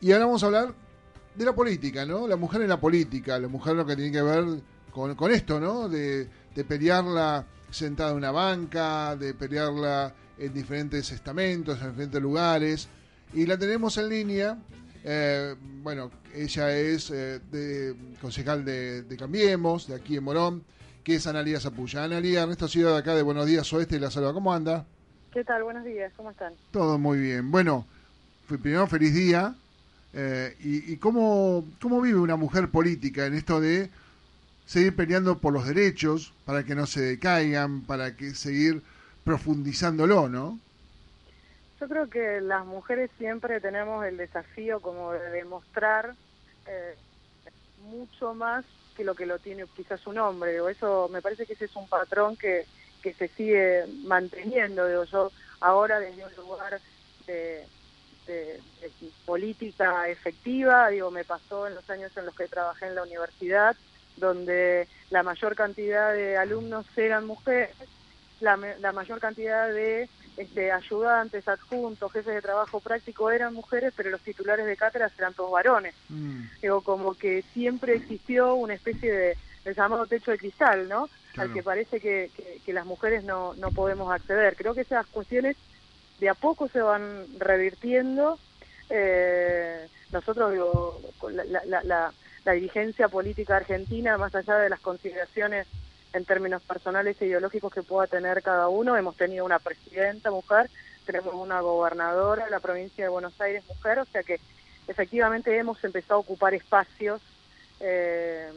Y ahora vamos a hablar de la política, ¿no? La mujer en la política, la mujer lo que tiene que ver con, con esto, ¿no? De, de pelearla sentada en una banca, de pelearla en diferentes estamentos, en diferentes lugares. Y la tenemos en línea. Eh, bueno, ella es eh, de, concejal de, de, Cambiemos, de aquí en Morón, que es Analía Zapulla. Analía, Ernesto Ciudad de acá de Buenos Días Oeste la saluda. ¿Cómo anda? ¿Qué tal? Buenos días, ¿cómo están? Todo muy bien. Bueno, primero feliz día. Eh, y, cómo, cómo vive una mujer política en esto de seguir peleando por los derechos, para que no se decaigan, para que seguir profundizándolo, ¿no? Yo creo que las mujeres siempre tenemos el desafío como de demostrar eh, mucho más que lo que lo tiene quizás un hombre. O eso me parece que ese es un patrón que, que se sigue manteniendo. Digo, yo ahora desde un lugar de, de, de, política efectiva, digo, me pasó en los años en los que trabajé en la universidad, donde la mayor cantidad de alumnos eran mujeres, la, la mayor cantidad de este, ayudantes, adjuntos, jefes de trabajo práctico eran mujeres, pero los titulares de cátedras eran todos varones. Mm. Digo, como que siempre existió una especie de, de llamado techo de cristal, ¿no? Claro. Al que parece que, que, que, las mujeres no, no podemos acceder. Creo que esas cuestiones de a poco se van revirtiendo. Eh, nosotros, digo, la, la, la, la dirigencia política argentina, más allá de las consideraciones en términos personales e ideológicos que pueda tener cada uno. Hemos tenido una presidenta mujer, tenemos una gobernadora de la provincia de Buenos Aires mujer, o sea que efectivamente hemos empezado a ocupar espacios eh,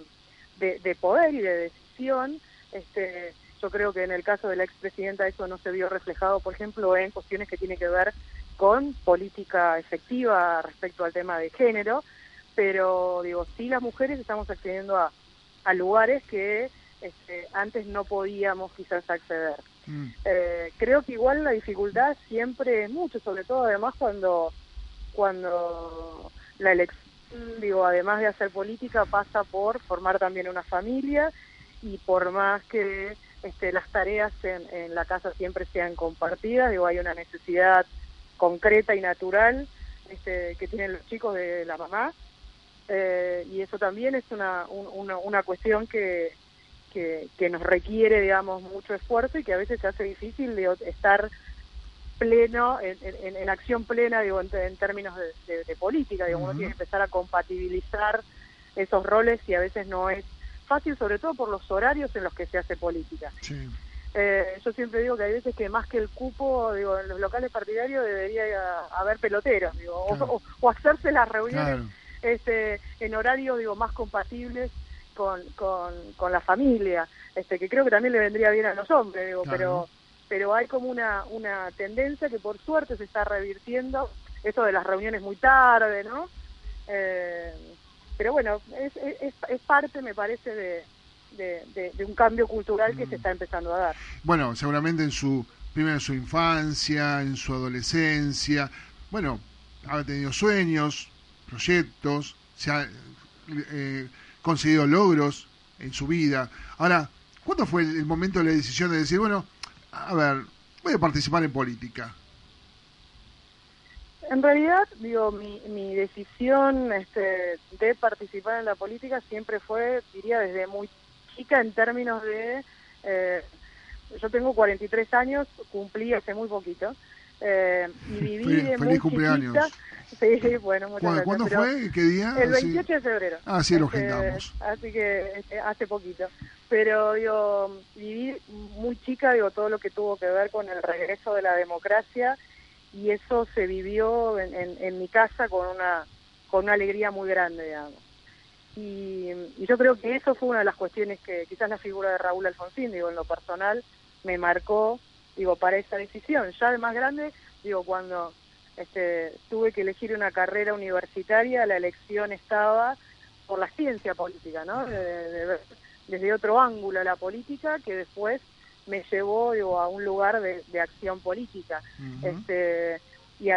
de, de, poder y de decisión. Este, yo creo que en el caso de la expresidenta eso no se vio reflejado, por ejemplo, en cuestiones que tienen que ver con política efectiva respecto al tema de género, pero digo, sí las mujeres estamos accediendo a, a lugares que este, antes no podíamos quizás acceder. Mm. Eh, creo que igual la dificultad siempre es mucho, sobre todo además cuando, cuando la elección, digo, además de hacer política, pasa por formar también una familia y por más que este, las tareas en, en la casa siempre sean compartidas, digo, hay una necesidad concreta y natural este, que tienen los chicos de la mamá, eh, y eso también es una, una, una cuestión que, que, que, nos requiere, digamos, mucho esfuerzo y que a veces se hace difícil de estar pleno, en, en, en acción plena, digo, en, en términos de, de, de, política, digo, uh -huh. uno tiene que empezar a compatibilizar esos roles y a veces no es fácil, sobre todo por los horarios en los que se hace política. Sí. Eh, yo siempre digo que hay veces que más que el cupo, digo, en los locales partidarios debería haber peloteros, digo, claro. o, o, hacerse las reuniones claro. este, en horarios, digo, más compatibles con, con, con, la familia, este, que creo que también le vendría bien a los hombres, digo, claro. pero pero hay como una, una tendencia que por suerte se está revirtiendo, eso de las reuniones muy tarde, ¿no? Eh, pero bueno, es, es, es, parte, me parece, de, de, de, de un cambio cultural que mm. se está empezando a dar. Bueno, seguramente en su, primero en su infancia, en su adolescencia, bueno, ha tenido sueños, proyectos, se ha eh, conseguido logros en su vida. Ahora, ¿cuándo fue el, momento de la decisión de decir, bueno, a ver, voy a participar en política? En realidad, digo, mi, mi decisión este, de participar en la política siempre fue, diría, desde muy chica en términos de... Eh, yo tengo 43 años, cumplí hace muy poquito, eh, y viví feliz, de feliz muy cumpleaños. Chiquita, Sí, bueno, muchas ¿Cuándo, gracias. ¿Cuándo fue? ¿Qué día? El 28 sí. de febrero. Ah, sí, lo agendamos. Este, así que este, hace poquito. Pero, digo, viví muy chica, digo, todo lo que tuvo que ver con el regreso de la democracia y eso se vivió en, en, mi casa con una, con una alegría muy grande, digamos. Y, y, yo creo que eso fue una de las cuestiones que quizás la figura de Raúl Alfonsín, digo, en lo personal, me marcó, digo, para esa decisión. Ya de más grande, digo, cuando este, tuve que elegir una carrera universitaria, la elección estaba por la ciencia política, ¿no? Desde otro ángulo la política que después me llevó a un lugar de, acción política. este, y,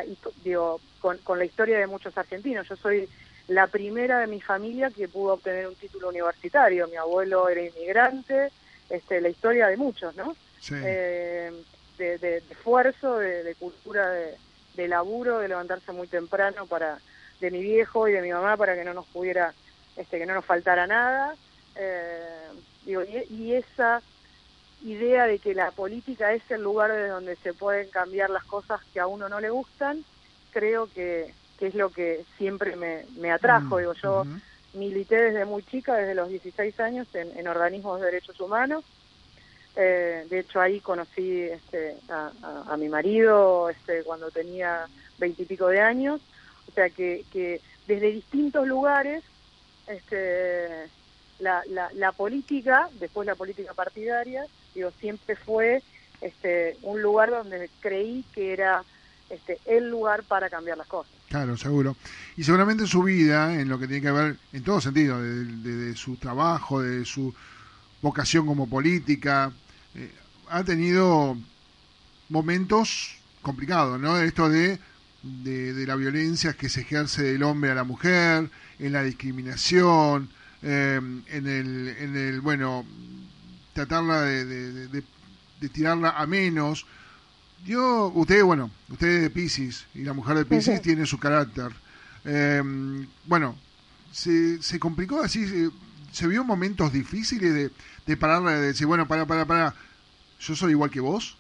digo, con, con, la historia de muchos argentinos. Yo soy la primera de mi familia que pudo obtener un título universitario. Mi abuelo era inmigrante, este, la historia de muchos, ¿no? Eh, de, esfuerzo, de, cultura de, laburo, de levantarse muy temprano para de mi viejo y de mi mamá para que no nos pudiera, este, que no nos faltara nada. Eh, digo, y, esa idea de que la política es el lugar desde donde se pueden cambiar las cosas que a uno no le gustan, creo que, es lo que siempre me, atrajo. Mm, digo, yo milité desde muy chica, desde los 16 años, en organismos de derechos humanos eh, de hecho, ahí conocí este, a, mi marido este, cuando tenía veintipico de años. O sea que, que desde distintos lugares este, la, la, política, después la política partidaria, digo, siempre fue este, un lugar donde creí que era este, el lugar para cambiar las cosas. Claro, seguro. Y seguramente su vida, en lo que tiene que ver, en todo sentido, de su trabajo, de su vocación como política, eh, ha tenido momentos complicados, ¿no? Esto de, de, la violencia que se ejerce del hombre a la mujer, en la discriminación, eh, en, el, en el, bueno, tratarla de, de, tirarla a menos. Yo, usted, bueno, usted es de Pisces y la mujer de Pisces tiene su carácter. Eh, bueno, se, se complicó así, se vio momentos difíciles de, de parar, de decir, bueno, para, para, para, yo soy igual que vos?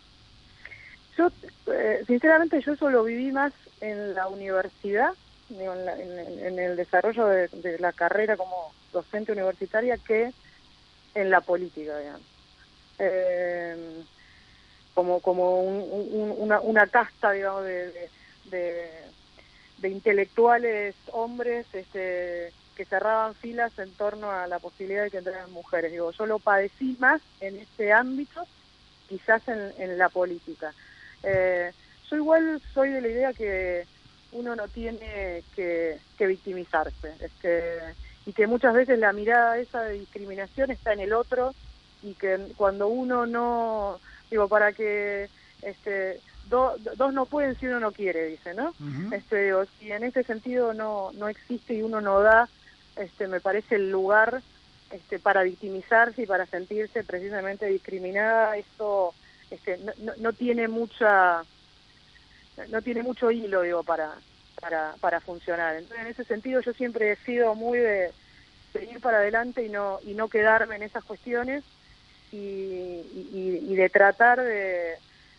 Yo, eh, sinceramente, yo solo viví más en la universidad, en, el desarrollo de, la carrera como docente universitaria que en la política, digamos. Eh, como como una, una casta, digamos, de, de, intelectuales hombres este, que cerraban filas en torno a la posibilidad de que entraran mujeres. Digo, yo lo padecí más en este ámbito, quizás en, la política. Eh, yo igual soy de la idea que uno no tiene que, victimizarse, este, y que muchas veces la mirada esa de discriminación está en el otro, y que cuando uno no, digo, para que este, dos no pueden si uno no quiere, dice, ¿no? este, digo, si en ese sentido no, no existe y uno no da este, me parece el lugar este, para victimizarse y para sentirse precisamente discriminada, esto este, no, no, tiene mucha no tiene mucho hilo digo para para para funcionar. Entonces en ese sentido yo siempre he sido muy de, ir para adelante y no y no quedarme en esas cuestiones y, y, de tratar de,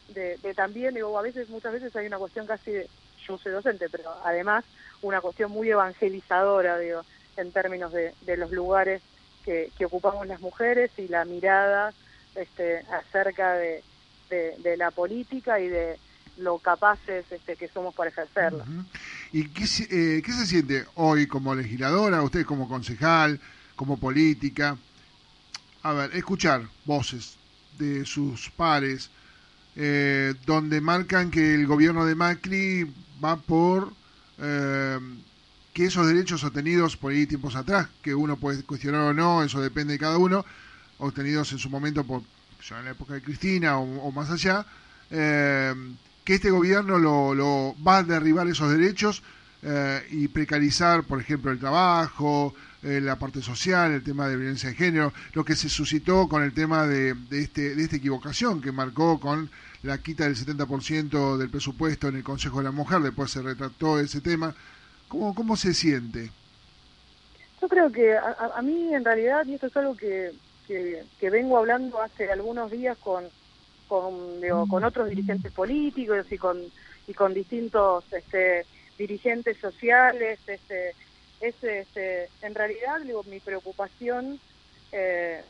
de, de, también digo a veces muchas veces hay una cuestión casi de, yo soy docente pero además una cuestión muy evangelizadora digo en términos de, los lugares que, ocupamos las mujeres y la mirada este, acerca de, la política y de lo capaces este, que somos para ejercerla. ¿Y qué, eh, qué se siente hoy como legisladora, usted como concejal, como política? A ver, escuchar voces de sus pares, eh, donde marcan que el gobierno de Macri va por eh, que esos derechos obtenidos por ahí tiempos atrás, que uno puede cuestionar o no, eso depende de cada uno, obtenidos en su momento por en la época de Cristina o, más allá, eh, que este gobierno lo, va a derribar esos derechos eh, y precarizar, por ejemplo, el trabajo, eh, la parte social, el tema de violencia de género, lo que se suscitó con el tema de, de, este, de esta equivocación que marcó con la quita del 70% del presupuesto en el Consejo de la Mujer, después se retractó ese tema. ¿Cómo, cómo se siente? Yo creo que a, mí en realidad, y esto es algo que, que, vengo hablando hace algunos días con, con, con otros dirigentes políticos y con, y con distintos este, dirigentes sociales, este, es, este, en realidad digo, mi preocupación eh,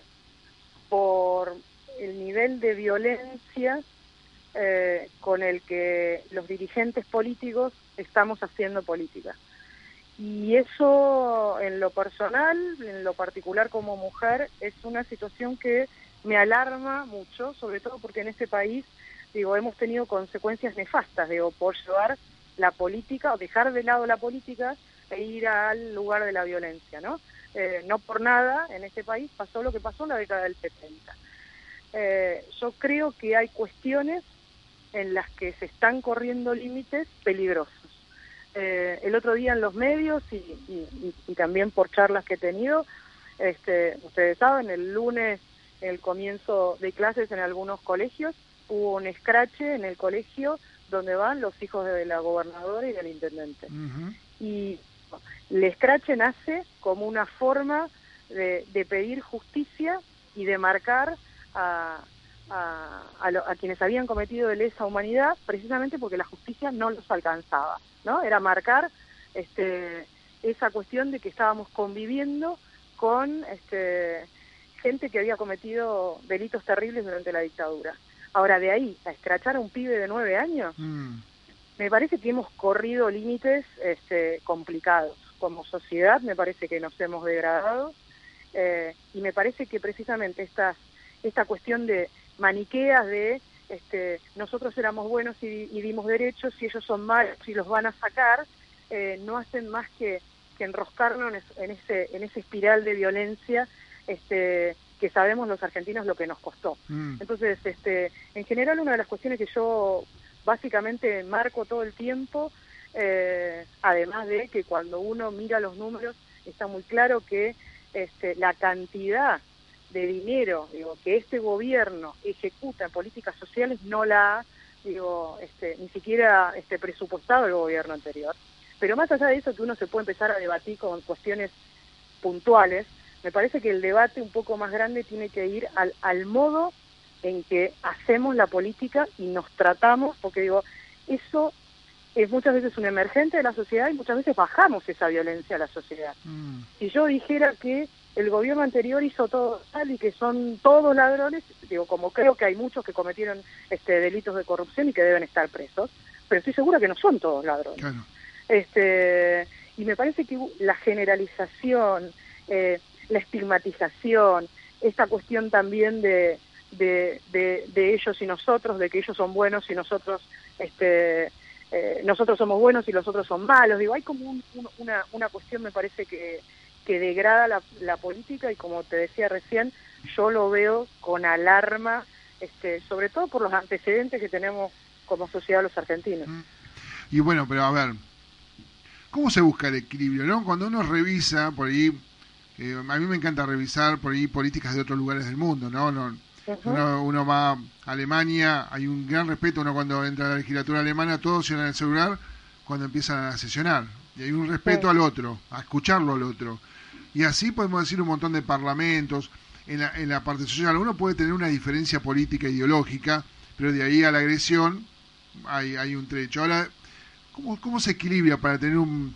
por el nivel de violencia eh, con el que los dirigentes políticos estamos haciendo política. Y eso en lo personal, en lo particular como mujer, es una situación que me alarma mucho, sobre todo porque en este país, digo, hemos tenido consecuencias nefastas, digo, por llevar la política o dejar de lado la política e ir al lugar de la violencia, ¿no? Eh, no por nada en este país pasó lo que pasó en la década del 70. Eh, yo creo que hay cuestiones en las que se están corriendo límites peligrosos. Eh, el otro día en los medios y, y, también por charlas que he tenido, este, ustedes saben, el lunes, el comienzo de clases en algunos colegios, hubo un escrache en el colegio donde van los hijos de la gobernadora y del intendente. Y el escrache nace como una forma de, pedir justicia y de marcar a, a, quienes habían cometido de lesa humanidad precisamente porque la justicia no los alcanzaba, ¿no? Era marcar este, esa cuestión de que estábamos conviviendo con este, gente que había cometido delitos terribles durante la dictadura. Ahora, de ahí a escrachar a un pibe de nueve años, mm. me parece que hemos corrido límites este, complicados. Como sociedad me parece que nos hemos degradado eh, y me parece que precisamente esta, esta cuestión de maniqueas de este, nosotros éramos buenos y, dimos derechos y ellos son malos y los van a sacar, eh, no hacen más que, que enroscarnos en, ese, en ese espiral de violencia este, que sabemos los argentinos lo que nos costó. Mm. Entonces, este, en general, una de las cuestiones que yo básicamente marco todo el tiempo, eh, además de que cuando uno mira los números, está muy claro que este, la cantidad de dinero digo, que este gobierno ejecuta en políticas sociales no la ha digo, este, ni siquiera este, presupuestado el gobierno anterior. Pero más allá de eso, que uno se puede empezar a debatir con cuestiones puntuales, me parece que el debate un poco más grande tiene que ir al, al modo en que hacemos la política y nos tratamos, porque digo, eso es muchas veces un emergente de la sociedad y muchas veces bajamos esa violencia a la sociedad. Mm. Si yo dijera que el gobierno anterior hizo todo tal y que son todos ladrones, digo, como creo que hay muchos que cometieron este delitos de corrupción y que deben estar presos, pero estoy segura que no son todos ladrones. Este, y me parece que la generalización, eh, la estigmatización, esta cuestión también de, de, de, ellos y nosotros, de que ellos son buenos y nosotros este, eh, nosotros somos buenos y los otros son malos. Digo, hay como una, una cuestión, me parece que, que degrada la, la, política y como te decía recién, yo lo veo con alarma, este, sobre todo por los antecedentes que tenemos como sociedad los argentinos. Y bueno, pero a ver, ¿cómo se busca el equilibrio? no Cuando uno revisa por ahí eh, a mí me encanta revisar por ahí políticas de otros lugares del mundo, ¿no? no uno, va a Alemania, hay un gran respeto, uno cuando entra a la legislatura alemana, todos llenan el celular cuando empiezan a sesionar. Y hay un respeto al otro, a escucharlo al otro. Y así podemos decir un montón de parlamentos. En la, en la parte social, uno puede tener una diferencia política ideológica, pero de ahí a la agresión hay, hay un trecho. Ahora, ¿cómo, ¿cómo se equilibra para tener un,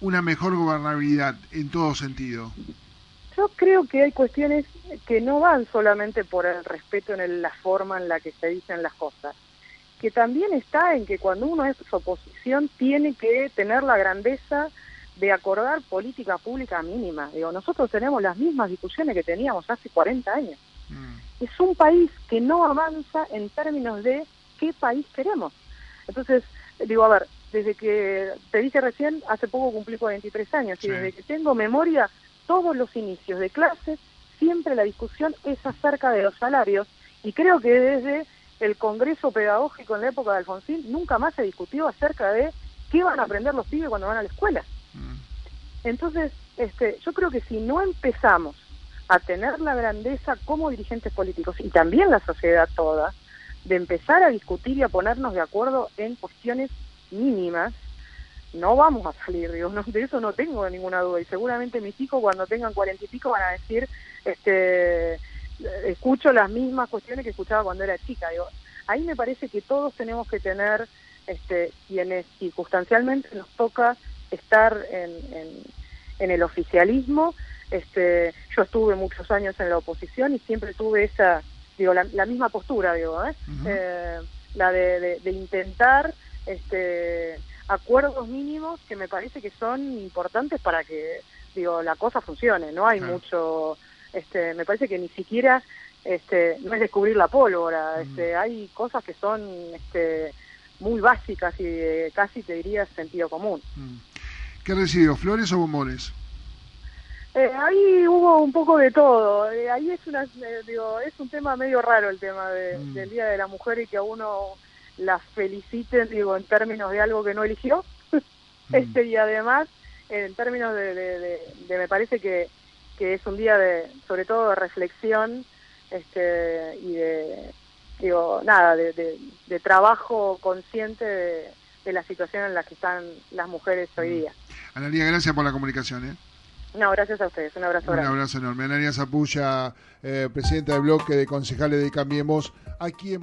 una mejor gobernabilidad en todo sentido? Yo creo que hay cuestiones que no van solamente por el respeto en la forma en la que se dicen las cosas, que también está en que cuando uno es oposición tiene que tener la grandeza de acordar política pública mínima. Digo, nosotros tenemos las mismas discusiones que teníamos hace 40 años. Mm. Es un país que no avanza en términos de qué país queremos. Entonces, digo, a ver, desde que te dije recién, hace poco cumplí 43 años, y desde que tengo memoria, todos los inicios de clases, siempre la discusión es acerca de los salarios, y creo que desde el Congreso Pedagógico en la época de Alfonsín nunca más se discutió acerca de qué van a aprender los pibes cuando van a la escuela. Mm. Entonces, este, yo creo que si no empezamos a tener la grandeza como dirigentes políticos y también la sociedad toda, de empezar a discutir y a ponernos de acuerdo en cuestiones mínimas, no vamos a salir, digo, no, de eso no tengo ninguna duda. Y seguramente mis hijos cuando tengan cuarenta y pico van a decir, este, escucho las mismas cuestiones que escuchaba cuando era chica. Digo, ahí me parece que todos tenemos que tener, este, quienes circunstancialmente nos toca estar en, en, el oficialismo. Este, yo estuve muchos años en la oposición y siempre tuve esa, digo, la, misma postura, digo, ¿eh? eh la de, de intentar este, acuerdos mínimos que me parece que son importantes para que digo la cosa funcione no hay mucho este me parece que ni siquiera este no es descubrir la pólvora este hay cosas que son este muy básicas y de casi te diría sentido común. Mm. ¿Qué recibió, flores o bombones? Eh, ahí hubo un poco de todo. Eh, ahí es una, eh, digo, es un tema medio raro el tema de, Mm. del Día de la Mujer y que a uno la feliciten, digo, en términos de algo que no eligió. Mm. este y además, en términos de, de, de- de- me parece que, que es un día de, sobre todo de reflexión, este, y de, digo, nada, de, trabajo consciente de, de la situación en la que están las mujeres hoy día. Analia, gracias por la comunicación. ¿eh? No, gracias a ustedes, un abrazo Un abrazo enorme. Analia Zapulla, eh, presidenta del bloque de concejales de Cambiemos, aquí en.